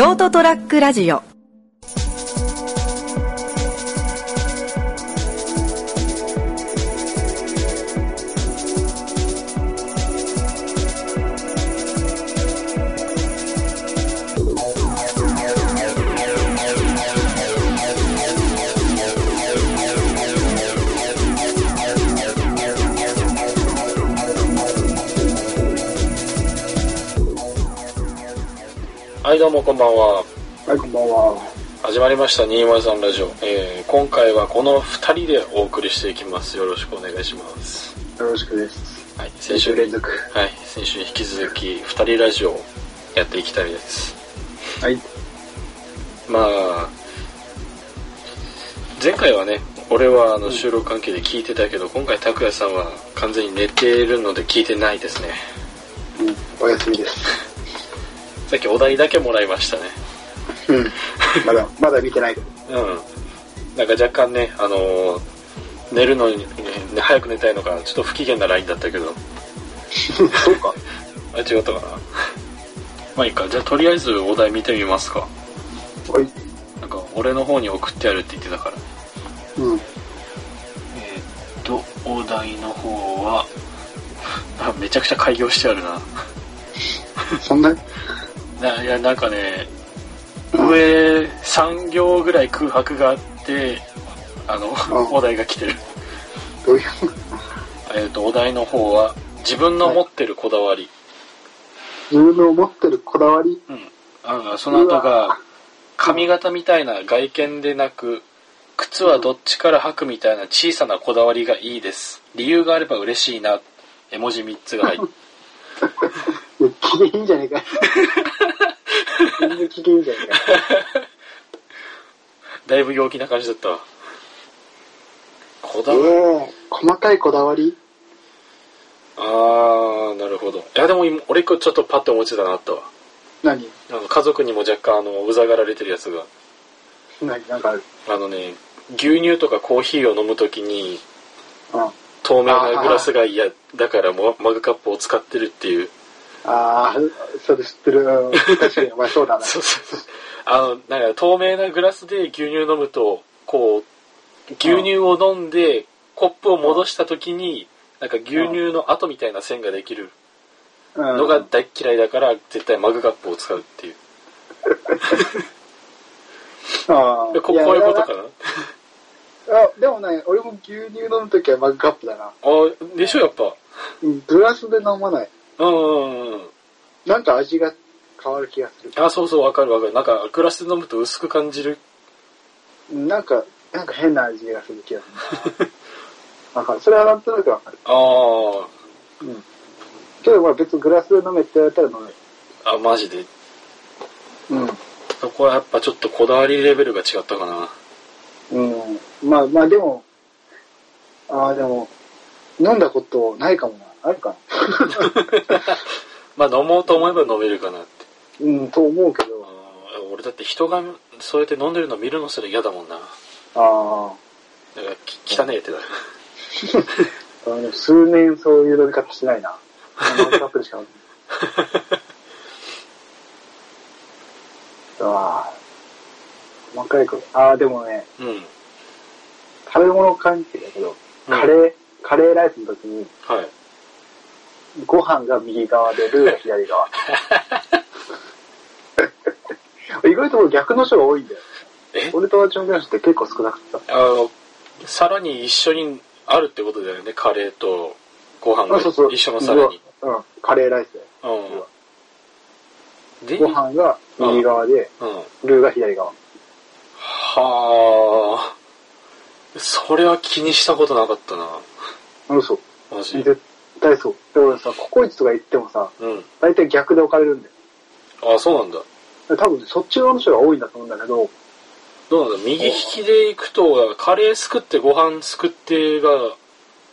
ショートトラックラジオ。はい、どうもこんばんは。はい、こんばんは。始まりました、203ラジオ。えー、今回はこの2人でお送りしていきます。よろしくお願いします。よろしくです。はい、先週連続。はい、先週に引き続き2人ラジオをやっていきたいです。はい。まあ、前回はね、俺はあの収録関係で聞いてたけど、今回拓也さんは完全に寝ているので聞いてないですね。うん、お休みです。さっきお題だけもらいましたね。うん。まだ、まだ見てないけど。うん。なんか若干ね、あのー寝るのに、ね、早く寝たいのか、ちょっと不機嫌なラインだったけど、そうか。あ、違ったかな。まあいいか、じゃあとりあえずお題見てみますか。はい。なんか、俺の方に送ってやるって言ってたから。うん。えーっと、お題の方は、あ、めちゃくちゃ開業してあるな。そんな、ないや、なんかね、上3行ぐらい空白があって、あの、んお題が来てる。どういう、えっ、と、お題の方は、自分の持ってるこだわり。自分の持ってるこだわり？うん。あその後が、髪型みたいな外見でなく、靴はどっちから履くみたいな小さなこだわりがいいです。理由があれば嬉しいな。絵文字3つが入って。機嫌いいんじゃねえかよ。全然機嫌いいんじゃねえかよ。だいぶ陽気な感じだったわ。こだえわり。え細かいこだわり？あー、なるほど。いや、でも今、俺ちょっとパッと思いついたなあったわ。何？あの家族にも若干、あの、うざがられてるやつが。何？なんかある？あのね、牛乳とかコーヒーを飲むときに、うん。透明なグラスが嫌だからもマグカップを使ってるっていう。あー、それ知ってる。うん確かに、お前そうだな。そうそうそう。あの、なんか透明なグラスで牛乳飲むと、こう、牛乳を飲んで、コップを戻した時に、なんか牛乳の跡みたいな線ができるうんのが大っ嫌いだから、絶対マグカップを使うっていう。あー ここういうことかな？あ、でもね、俺も牛乳飲むときはマグカップだな。あ、でしょ、やっぱ。うんグラスで飲まない。うんうんうん。なんか味が変わる気がする。あ、そうそう、わかるわかる。なんか、グラスで飲むと薄く感じる。なんか、なんか変な味がする気がする。わかる。それはなんとなくわかる。あー。うん。けどまあ別にグラスで飲めって言われたら飲める。あ、マジで。うん。そこはやっぱちょっとこだわりレベルが違ったかな。うん。まあまあでも、ああでも、飲んだことないかもな。あるかな。まあ飲もうと思えば飲めるかなって。うん、と思うけあど。ー俺だって人がそうやって飲んでるの見るのすら嫌だもんな。ああ。だからき汚ねえってだ。数年そういう飲み方してないな。マグカップでしか。ああ。細かいこと。ああ、でもね、うん。食べ物関係だけど、うんカレー、カレーライスの時に、はい。ご飯が右側で、ルーが左側。意外と逆の人が多いんだよ。え？俺と友達の人って結構少なかった。あの、さらに一緒にあるってことだよね。カレーとご飯が。一緒のさらに。うん、カレーライスだよ。うん。で、ご飯が右側で、うん。はルーが左側。あ。それは気にしたことなかったな。嘘。マジ。絶対そう。で俺さ、ココイチとか行ってもさ、うん。大体逆で置かれるんだよ。あ、そうなんだ。多分そっち側の人が多いんだと思うんだけど、どうなんだ右利きで行くと、カレーすくってご飯すくってが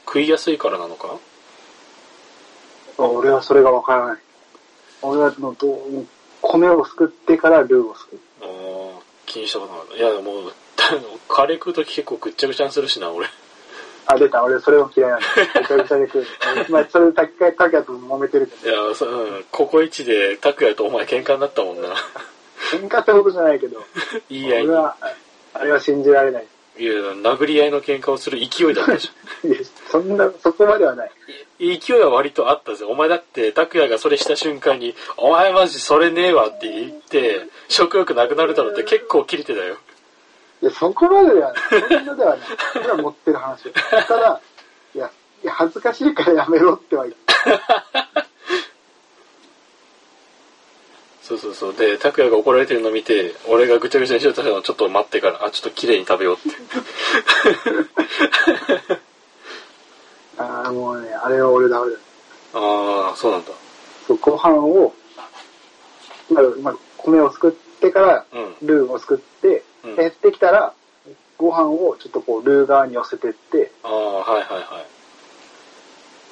食いやすいからなのか？俺はそれがわからない。俺はもうどう米をすくってからルーをすくう。ああ、気にしたことなかった。いや、もう、カレー食うとき結構ぐっちゃぐちゃにするしな、俺。あ、出た。俺それも嫌いなんだ。ぐちゃぐちゃで食う。まあ、それでタキタキヤと揉めてるけいや、そうん、ココイチで拓也とお前喧嘩になったもんな。喧嘩ってことじゃないけど、いいやい俺は、あれは信じられない。いや、殴り合いの喧嘩をする勢いだったじゃん。いや、そんな、そこまではない。勢いは割とあったぜ。お前だって、拓也がそれした瞬間に、お前マジそれねえわって言って、食欲なくなるだろうって結構切れてたよ。いや、そこまでではない。そんなではない。それは持ってる話。ただ、いや、いや恥ずかしいからやめろっては言った。そうそうそう。で、拓也が怒られてるの見て、俺がぐちゃぐちゃにしようとしたのちょっと待ってから、あ、ちょっと綺麗に食べようって。ああ、もうね、あれは俺ダメだ。ああ、そうなんだ。そう、ご飯を、まあ、まあ、米をすくってから、うん。ルーをすくって、うん減ってきたら、ご飯をちょっとこう、ルー側に寄せてって、ああ、はいはいはい。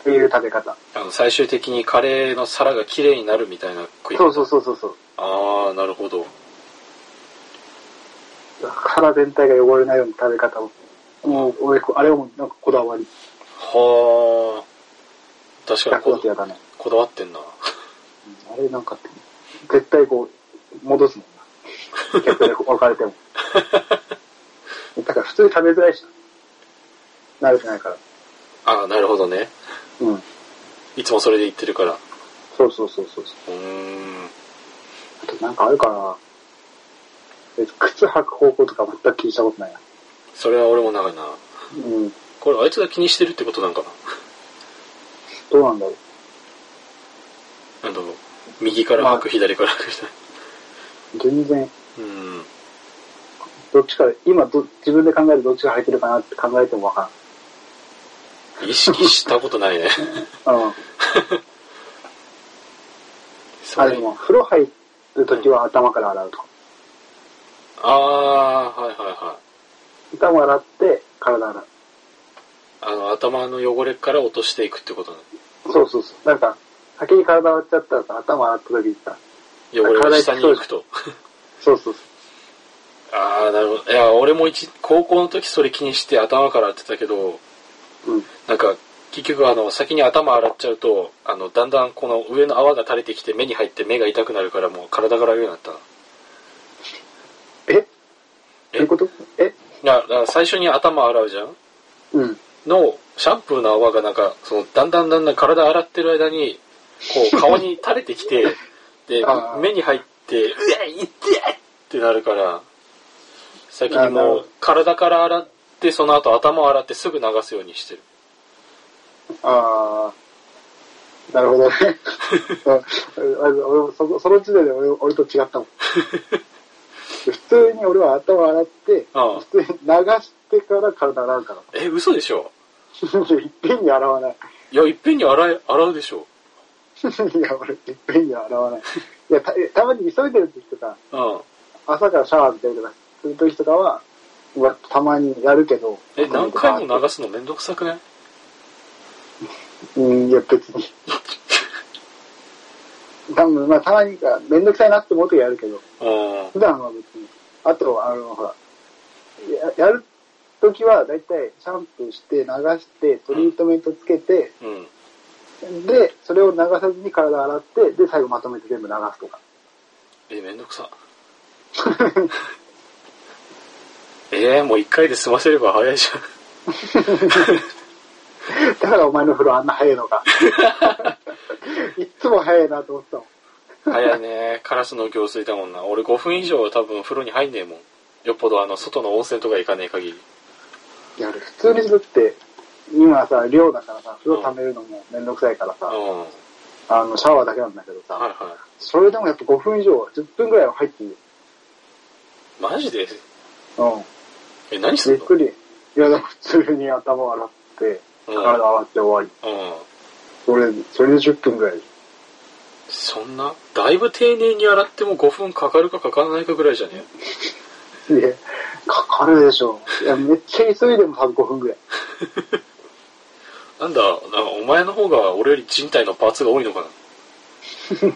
っていう食べ方。あの、最終的にカレーの皿が綺麗になるみたいな食いそうそうそうそうそう。ああ、なるほど。腹全体が汚れないような食べ方を。もう、俺、あれはもうなんかこだわり。はあ。確かにこだね。こだわってんな。うんあれなんか、絶対こう、戻すもんな。逆で分かれても。だから普通に食べづらいし。慣れてないから。ああ、なるほどね。うん。いつもそれで言ってるから。そうそうそうそうそう。ん。あとなんかあるかなえ靴履く方向とか全く気にしたことないな。それは俺も長いな。うん。これあいつが気にしてるってことなんかどうなんだろう。なあの、右から履く、左から履くみたい全然、な。うん。どっちか、今ど、自分で考えてどっちが履いてるかなって考えてもわか意識したことないね。らん。うん。あ、でも、風呂入るときは頭から洗うとか。ああ、はいはいはい。頭洗って、体洗う。あの、頭の汚れから落としていくってことね。そうそうそう。なんか、先に体洗っちゃったらさ、頭洗った時にさ、汚れが下に行くと。そうそうそああ、なるほど。いや、俺も一、高校の時それ気にして頭から洗ってたけど、う。うん。なんか、結局あの、先に頭洗っちゃうと、あの、だんだんこの上の泡が垂れてきて目に入って目が痛くなるからもう体から洗うようになった。え？どういうこと？え？いや、だから最初に頭洗うじゃん？うん。の、シャンプーの泡がなんか、その、だんだんだんだん体洗ってる間に、こう、顔に垂れてきて、で目に入って、うわ、いってってなるから、先にあなるほどもう、体から洗って、その後頭を洗ってすぐ流すようにしてる。あー。なるほどね。俺そこその時点で俺俺と違ったもん。普通に俺は頭洗って、ああ普通に流してから体洗うから。え、嘘でしょ？いっぺんに洗わない。いや、いっぺんに洗い、洗うでしょ いや、俺、いっぺんには洗わない。いや、たたまに急いでる時とか、うん。朝からシャワー浴びたりとかする時とかは、まあたまにやるけど。え、何回も流すのめんどくさくないうん、いや、別に。多分、まあ、たまにか、めんどくさいなって思う時やるけど、うん。普段は別に。あと、あの、ほら、ややる時は、だいたいシャンプーして、流して、トリートメントつけて、うん。で、それを流さずに体洗って、で、最後まとめて全部流すとか。え、めんどくさ。えー、もう一回で済ませれば早いじだからお前の風呂あんな早いのか。いっつも早いなと思ってたもん。ゃん。早いね。カラスの行水だもんな。俺5分以上は多分風呂に入んねえもん。よっぽどあの、外の温泉とか行かねえ限り。いや、俺普通にだって、今さ、寮だからさ、風呂溜めるのもめんどくさいからさ、うん。はいあの、シャワーだけなんだけどさ、はい。それでもやっぱ5分以上、10分ぐらいは入ってるよ。マジで？うん。え、何すんの？ゆっくり。いや、普通に頭洗って、うん。体洗って終わり。うん。それ、それで10分ぐらい。そんな？だいぶ丁寧に洗っても5分かかるかかからないかぐらいじゃね？いや、かかるでしょ。いや、めっちゃ急いでも多分5分ぐらい。なんだ、なんかお前の方が俺より人体のパーツが多いのかな？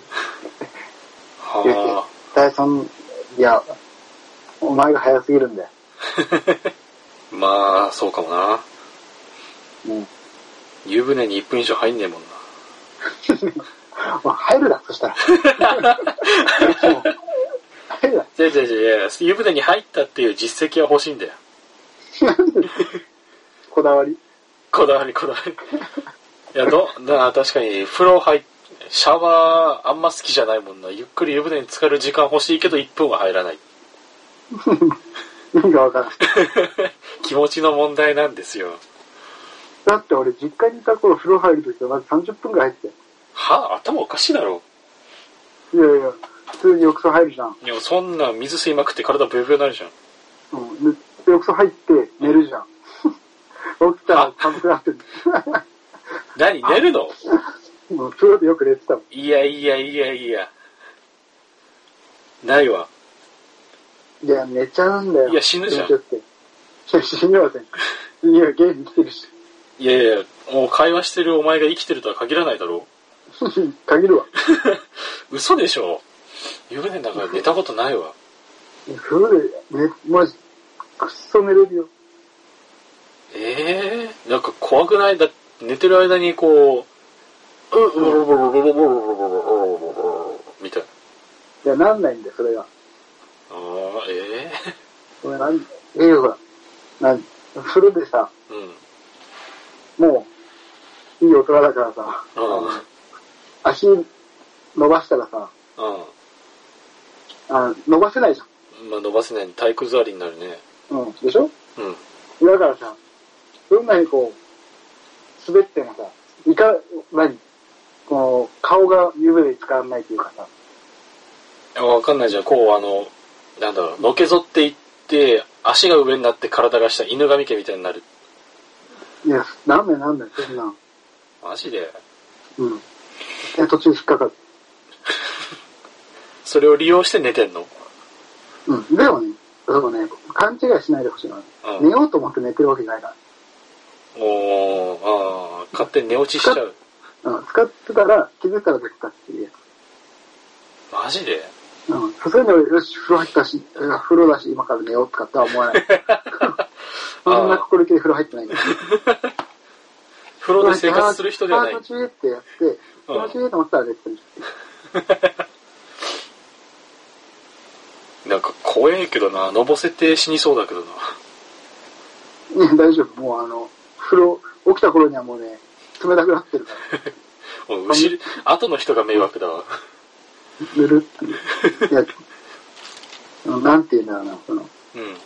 は絶対そん、いや、お前が早すぎるんだよ。あ。まあ、そうかもな。うん。湯船に1分以上入んねえもんな。まあ、入るな、そしたら。入るいやいや、湯船に入ったっていう実績は欲しいんだよ。こだわり？こだわりこだわり。いや、ど、な確かに、風呂入っ、シャワーあんま好きじゃないもんな。ゆっくり湯船に浸かる時間欲しいけど1分は入らない。意味がわからん。気持ちの問題なんですよ。だって俺実家にいた頃風呂入るときはまず30分ぐらい入っては頭おかしいだろ。いやいや、普通に浴槽入るじゃん。いや、そんな水吸いまくって体ブヨブヨになるじゃん。うん。で、浴槽入って寝るじゃん。起きたら寒くなってる。何寝るの？もう風呂でよく寝てたもん。いやいやいやいや。ないわ。いや、寝ちゃうんだよ。いや死ぬじゃん。いや、死にません。いや、ゲーム来てるし。いやいや、もう会話してるお前が生きてるとは限らないだろ 限るわ。嘘でしょ湯船の中で寝たことないわ。風呂で寝、マジ、くっそ寝れるよ。ええなんか怖くない？だ寝てる間にこう、う、う、う、う、う、う、う、う、う、う、う、みたいいや、なんないんだよ、それが。な。ああ、えこれなん、ええほら、なん、風呂でさ、えうん。もう、いい大人だからさ、うん。足伸ばしたらさ、うあ伸ばせないじん。まあ伸ばせない体育座りになるね。ゃん。うん。でしょ？うん。だからさ、どんなにこう、滑ってもさ、いか、何？こう、顔が湯船に使わないというかさ、いやわかんないじゃん。こう、あの、なんだろう、のけぞっていって、足が上になって体が下、犬神家みたいになる。いや、なんだよなんだよ、そんなん。マジで？うん。途中引っかかる。それを利用して寝てんの？うん。でもね、でもね、勘違いしないでほしいのは、うん寝ようと思って寝てるわけじゃないかおー、ああ、勝手に寝落ちしちゃう。ら。うん。使ってたら、気づいたらできたっていうやマジで？つ。うん。さすがに俺、よし、風呂入ったし、風呂だし、今から寝ようとかっては思わない。そんな心意気で風呂入ってないから。風呂で生活する人ではないあー。途中ってやって、気持ちいいと思ったら寝てる。なんか怖えけどな、のぼせて死にそうだけどな。ね、大丈夫。もうあの、風呂、起きた頃にはもうね、冷たくなってるから、もう後ろ、後の人が迷惑だわ。ぬるっていう。いや、なんて言うんだろうな、その、うん。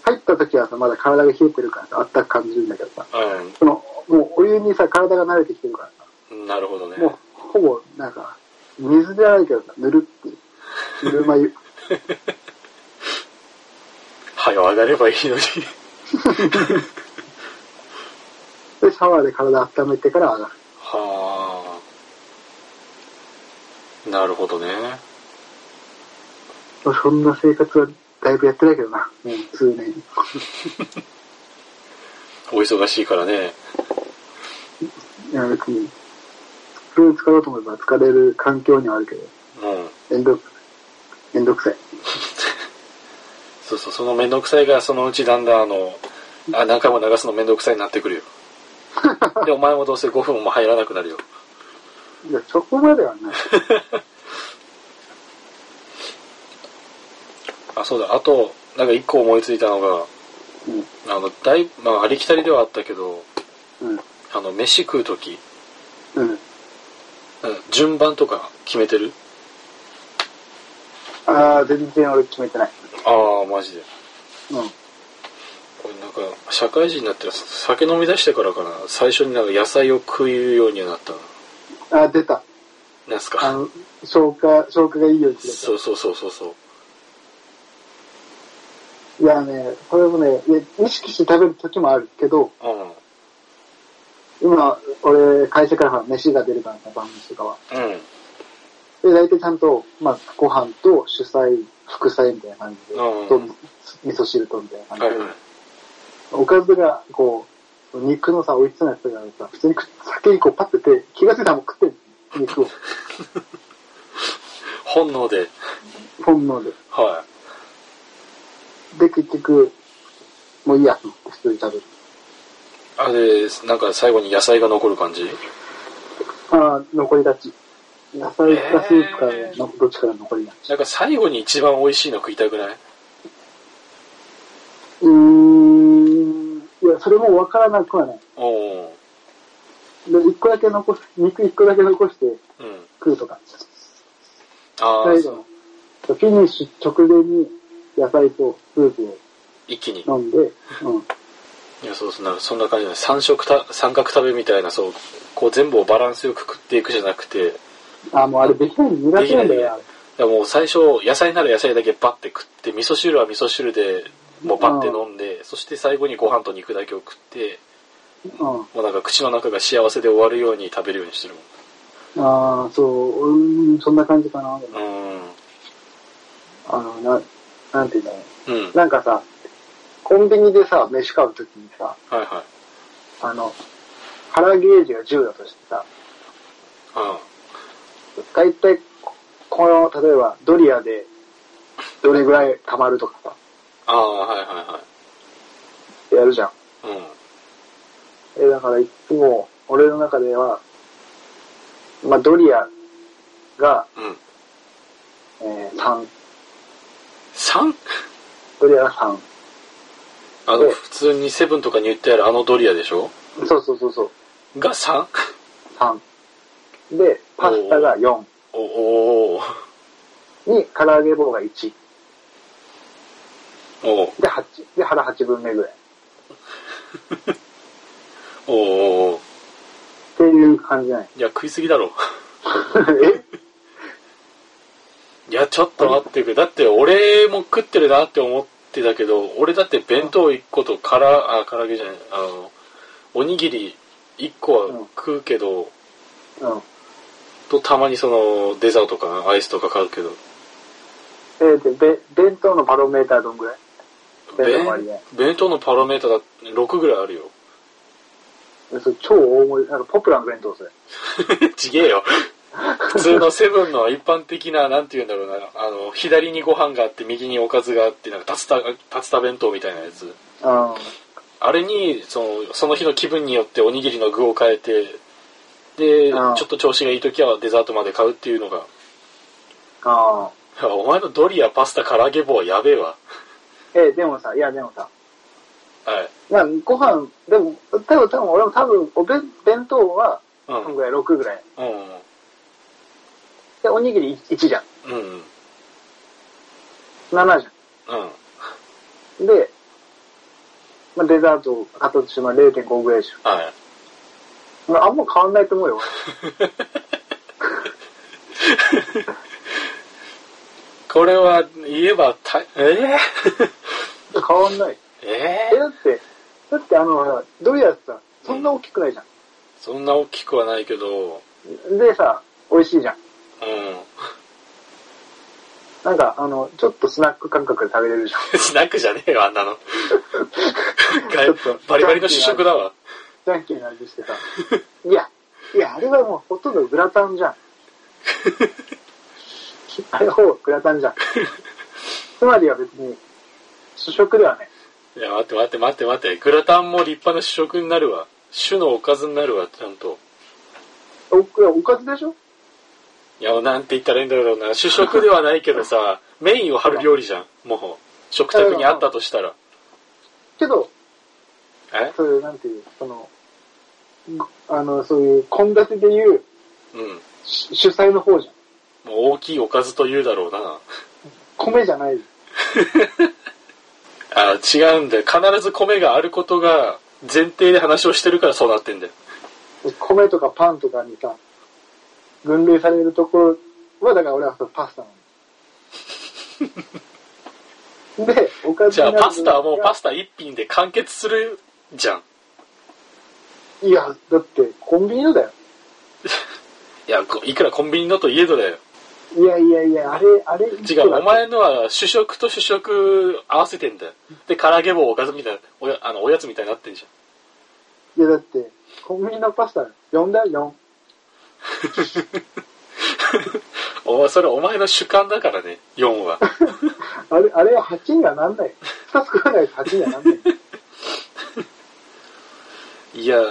入った時はさ、まだ体が冷えてるからさ、あったかく感じるんだけどさ、うその、もうお湯にさ、体が慣れてきてるからさ、ん。なるほどね。もう、ほぼ、なんか、水じゃないけどさ、ぬるっていう。ぬるま湯。はよ上がればいいのに。で、シャワーで体温めてから上がる。はあ。なるほどね。そんな生活はだいぶやってないけどな、もう数年。お忙しいからね。いや、別に、風呂に使おうと思えば疲れる環境にはあるけど、うん。めんどく、めんどくさい。そうそう、そのめんどくさいがそのうちだんだんあの、あ、何回も流すのめんどくさいになってくるよ。で、お前もどうせ5分も入らなくなるよ。いや、そこまではない。あ、そうだ。あと、なんか一個思いついたのが、うん。あの、だい、まあ、ありきたりではあったけど、うん。あの、飯食うとき、うん。うん順番とか決めてる？ああ、全然俺決めてない。ああ、マジで。うん。これなんか、社会人になって酒飲み出してからかな、最初になんか野菜を食うようになったな。あー、出た。なんすか？あの、消化、消化がいいようにするそうそうそうそうそう。いやね、これもね、意識して食べる時もあるけど、うん。今、俺、会社から飯が出るからさ、晩飯とかは。うん。で、大体ちゃんと、まあ、ご飯と主菜、副菜みたいな感じで、うんと味噌汁とみたいな感じで、はいはい。おかずが、こう、肉のさ、追いつなやつがさ、普通に酒にこうパッてて、気がついたらもう食ってんの肉を。本能で。本能で。はで、結局、もういいやと思って一人食べる。あれ、なんか最後に野菜が残る感じ？ああ、残りがち。野菜かスープか、どっちから残りがち。なんか最後に一番美味しいの食いたくない？うーん、いや、それもわからなくはない。おお。で、一個だけ残す、肉一個だけ残して食うとか。うん、ああ。最後の。フィニッシュ直前に、野菜とスープを一気に。飲んで、うん。いや、そうそう、なんかそんな感じで、三食た、三角食べみたいな、そう、こう全部をバランスよく食っていくじゃなくて、あ、もうあれできないの苦手なんだよ、もう最初、野菜なら野菜だけバッて食って、味噌汁は味噌汁で、もうバッて飲んで、そして最後にご飯と肉だけを食って、うん。もうなんか口の中が幸せで終わるように食べるようにしてるああ、そう、うん、そんな感じかな。もん。うん。あの、な、なんていうんだろうん。う。なんかさ、コンビニでさ、飯買うときにさ、はいはい。あの、腹ゲージが10だとしてさ、あ大体、この、例えば、ドリアで、どれぐらい溜まるとかさ、あ、ああはいはいはやるじゃん。い。うん。え、だからいつも、俺の中では、まあ、ドリアが、うん。えー、3。3? ドリアが3。あの、で普通にセブンとかに売ってあるあのドリアでしょ？そうそうそうそう。が 3? 3。で、パスタが4。おおーに、唐揚げ棒が1。おーで、8。で、腹8分目ぐらい。おおっていう感じじゃない？いや、食いすぎだろ。え？いや、ちょっと待ってくれ。だって、俺も食ってるなって思ってたけど、俺だって弁当1個とから、あ、唐揚げじゃない、あの、おにぎり1個は食うけど、うん。と、たまにその、デザートとかアイスとか買うけど、えー、で、べ弁当のパロメーターどんぐらい？弁当の割合弁弁当のパロメーターだって6ぐらいあるよ。えそれ超大盛り、なんかポプラの弁当それ。ちげえよ。普通のセブンの一般的な、なんて言うんだろうな、あの、左にご飯があって、右におかずがあって、なんか、竜田、竜田弁当みたいなやつ。うん。あれに、その、その日の気分によっておにぎりの具を変えて、で、ちああょっと調子がいい時はデザートまで買うっていうのが、ああ。お前のドリア、パスタ、唐揚げ棒はやべえわ。えでもさ、いやでもさ、はい。まあ、ご飯、でも、多分、多分、俺も多分、お弁、弁当は、うんぐらい、6ぐらい。うん。で、おにぎり1じゃん。うん。7じうん。ゃん。で、まあ、デザート、あとしてまあ0.5ぐらいでしはい。ょ。まあ、あんま変わんないと思うよ。これは、言えば、た、え俺 変わんない。えええ、だって、だってあの、ドリアってさ、そんな大きくないじゃそんな大きくはないけど、ん。でさ、美味しいじゃん。うん。なんか、あの、ちょっとスナック感覚で食べれるじゃん。スナックじゃねえよ、あんなの。ちょっとバリバリの主食だわ。ジャンキーな味してさ。いや、いや、あれはもうほとんどグラタンじゃん。あれはほぼグラタンじゃん。つまりは別に、主食ではない。いや、待って待って待って待って。グラタンも立派な主食になるわ。主のおかずになるわ、ちゃんと。おいやおかずでしょ？いや、なんて言ったらいいんだろうな。主食ではないけどさ、メインを張る料理じゃん。もう、食卓にあったとしたら。けど、え？そういう、なんていう、その、ごあの、そういう、献立でいう、うん。し主催の方じゃん。もう大きいおかずと言うだろうな。米じゃない。あ、違うんだよ。必ず米があることが前提で話をしてるからそうなってんだよ。米とかパンとかにさ、分類されるところは、だから俺はそのパスタなの。で、おかずじゃあパスタはもうパススタ一品で完結するじゃん。タいや、だってコンビニのだよ。いや、こいくらコンビニのといえどだよ。いやいやいや、あれ、あれ、違う、お前のは主食と主食合わせてんだよ。で、唐揚げ棒おかずみたいな、おやあのおやつみたいになってんじいやだって、コンビニのパスタ4だよ、ゃん。お前、それお前の主観だからね、4は。4。あれ、あれは8にはなんない。2つ食わないと8にはなんない。いや、いや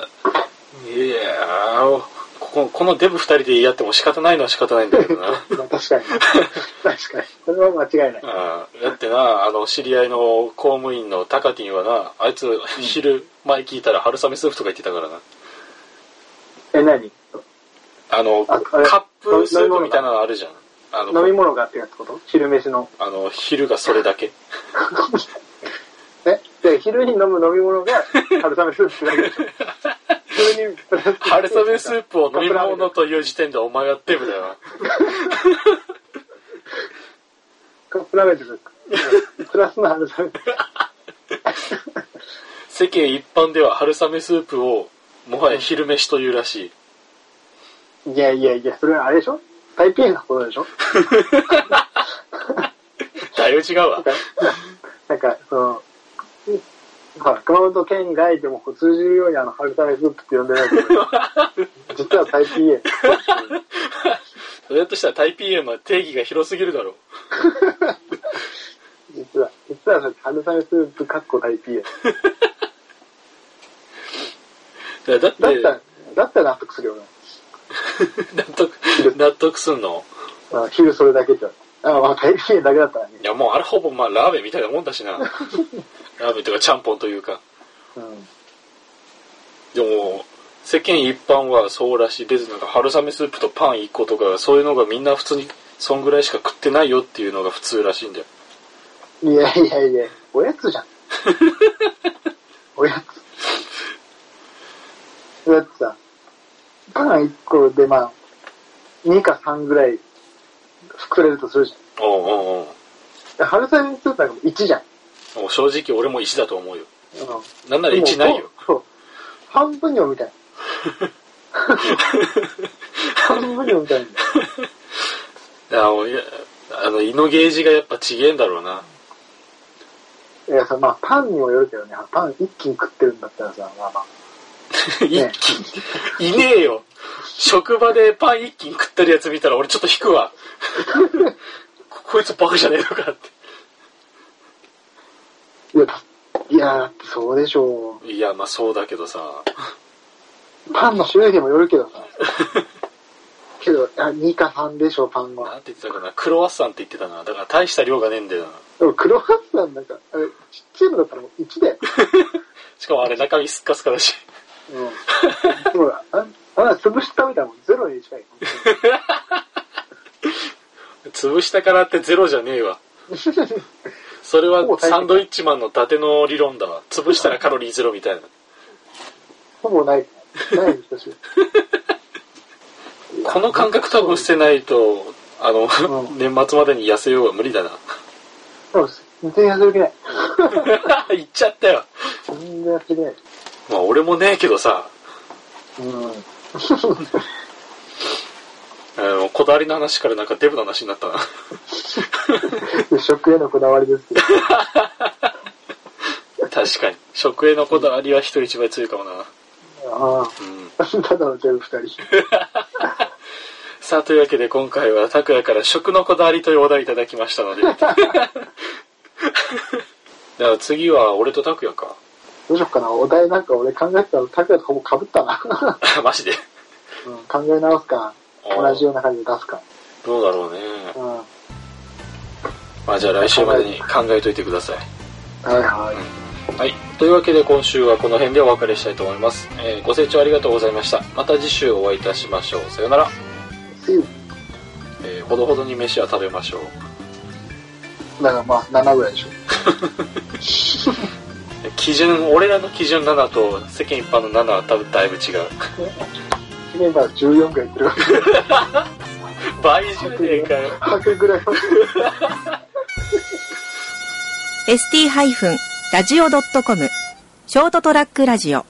ー、こここのデブ二人でやっても仕方ないのは仕方ないんだけどな。まあ確かに。確かに。それは間違いない。ああだってな、あの、知り合いの公務員のタカティンはな、あいつ昼前聞いたら春雨スープとか言ってたからな。え、何？あの、あカップスープみたいなのあるじゃん。あの、飲み物がってやつこと？昼飯の。あの、昼がそれだけ。えで、昼に飲む飲み物が春雨スープだけでしょ。昼に、春雨スープを飲み物という時点でお前はデブだよな。カップラーメンとか、プラスの春雨。世間一般では春雨スープをもはや昼飯というらしい。いやいやいや、それはあれでしょ？タイピーのことでしょ？だいぶ違うわなん。か、その、ほら、熊本県外でも通じるようにあの、春雨スープって呼んでないけど、実はタイピーエ。それだとしたらタイ PM は定義が広すぎるだろ実は、実は春雨スープかっこタイピーエ。う。だだって、だったら、だったら納得するよね。納得、納得すんの？あ昼それだけじゃ。あ、まあ、タイピーエだけだったらね。いやもうあれほぼまあラーメンみたいなもんだしな。ラーメンとかちゃんぽんというか。うん。でも、世間一般はそうらしい。別になんか春雨スープとパン1個とか、そういうのがみんな普通に、そんぐらいしか食ってないよっていうのが普通らしいんだよ。いやいやいや、おやつじゃん。おやつ。だってさ、パン1個でまあ、2か3ぐらい作れるとするじゃん。おうおうおうで春雨スープなんかも1じゃん。もう正直俺も1だと思うよ。うん。なんなら1ないよ。そう。半分にもみたいな。半分にもみたいいやあの胃のゲージがやっぱちげえんだろうな。いやさ、まあパンにもよるけどね、パン一気に食ってるんだったらさ、まあまあ。一気に。いねえよ。職場でパン一斤食ってるやつ見たら俺ちょっと引くわ。こ こいつバカじゃねえのかっいや、いや、そうでしょて。いや、まあそうだけどさ。う。パンの種類にもよるけどさ。けど、あ2か3でしょ、パンは。なんて言ってたかな。クロワッサンって言ってたな。だから大した量がねえんだよな。でもクロワッサンなんか、あれ、ちっちゃいのだったらもう1だよ。しかもあれ中身スッカスカだし。うん。もう、ああら、潰して食べたらもんゼロに近い。潰したからってゼロじゃねえわ。それはサンドイッチマンの伊達の理論だわ。潰したらカロリーゼロみたいな。ほぼない。ないんですよ。この感覚多分捨てないと、あの、うん年末までに痩せようが無理だな。そうです。全然痩せる気ない。言っちゃったよ。全然痩せる気ない。まあ俺もねえけどさ、うん。あのこだわりの話からなんかデブの話になったな。食へのこだわりですけど。確かに。食へのこだわりは人一倍強いかもな。あうん。あ。ただの全部二人。さあ、というわけで今回は拓也から食のこだわりというお題いただきましたので。だから次は俺と拓也か。どうしよっかな。お題なんか俺考えてたら、拓也とほぼ被ったな。マジで？うん、考え直すか。同じような感じで出すか。どうだろうね。うん。はまあじゃあ来週までに考えといてください。いはい。はい。というわけで今週はこの辺でお別れしたいと思います。えーご清聴ありがとうございました。また次週お会いいたしましょう。さよなら。See you. えーほどほどに飯は食べましょう。だからまあ、7ぐらいでしょ。基準、俺らの基準7と世間一般の7は多分だいぶ違う。メンバー14ぐらいいってるわけ。倍じゃねえかよ。100ぐらい。は。ST-radio.com ショートトラックラジオ